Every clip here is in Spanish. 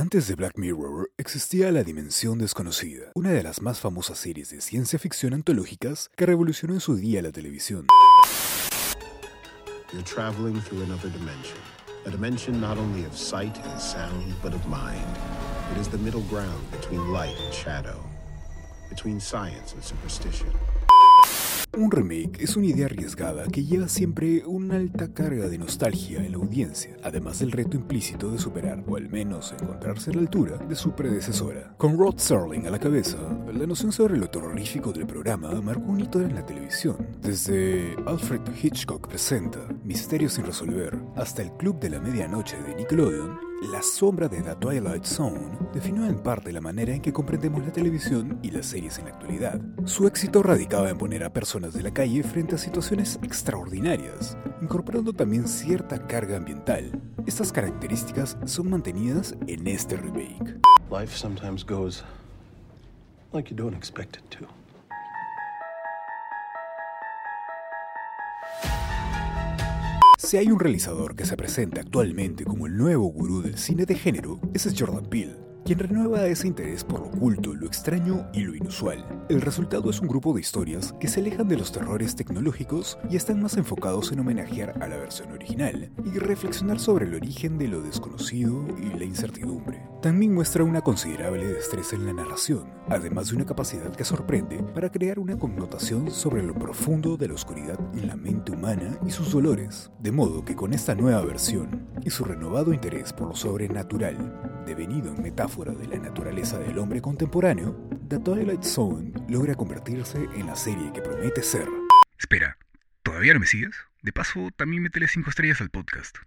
Antes de Black Mirror existía La Dimensión Desconocida, una de las más famosas series de ciencia ficción antológicas que revolucionó en su día la televisión. You're traveling through another dimension. A dimension not only of sight and sound, but of mind. It is the middle ground between light and shadow, between science and superstition. Un remake es una idea arriesgada que lleva siempre una alta carga de nostalgia en la audiencia, además del reto implícito de superar, o al menos encontrarse a la altura, de su predecesora. Con Rod Serling a la cabeza, la noción sobre lo terrorífico del programa marcó un hito en la televisión. Desde Alfred Hitchcock presenta Misterios sin resolver hasta el Club de la Medianoche de Nickelodeon, la sombra de The Twilight Zone definió en parte la manera en que comprendemos la televisión y las series en la actualidad. Su éxito radicaba en poner a personas de la calle frente a situaciones extraordinarias, incorporando también cierta carga ambiental. Estas características son mantenidas en este remake. Life sometimes goes like you don't expect it to. Si hay un realizador que se presenta actualmente como el nuevo gurú del cine de género, ese es Jordan Peele, quien renueva ese interés por lo oculto, lo extraño y lo inusual. El resultado es un grupo de historias que se alejan de los terrores tecnológicos y están más enfocados en homenajear a la versión original y reflexionar sobre el origen de lo desconocido y la incertidumbre. También muestra una considerable destreza en la narración, además de una capacidad que sorprende para crear una connotación sobre lo profundo de la oscuridad en la mente humana y sus dolores, de modo que con esta nueva versión y su renovado interés por lo sobrenatural, devenido en metáfora de la naturaleza del hombre contemporáneo, The Twilight Zone logra convertirse en la serie que promete ser. Espera, ¿todavía no me sigues? De paso, también métele 5 estrellas al podcast.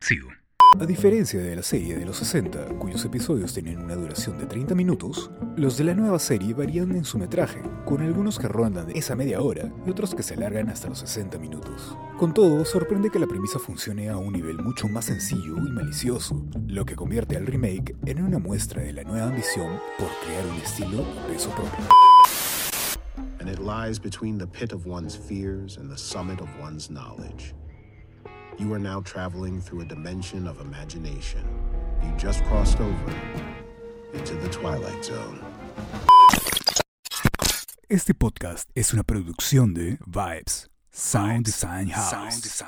Sigo. A diferencia de la serie de los 60, cuyos episodios tenían una duración de 30 minutos, los de la nueva serie varían en su metraje, con algunos que rondan esa media hora y otros que se alargan hasta los 60 minutos. Con todo, sorprende que la premisa funcione a un nivel mucho más sencillo y malicioso, lo que convierte al remake en una muestra de la nueva ambición por crear un estilo y peso propio. And it lies between the pit of one's fears and the summit of one's knowledge. You are now traveling through a dimension of imagination. You just crossed over into the Twilight Zone. Este podcast es una producción de Vibes Sound Design House.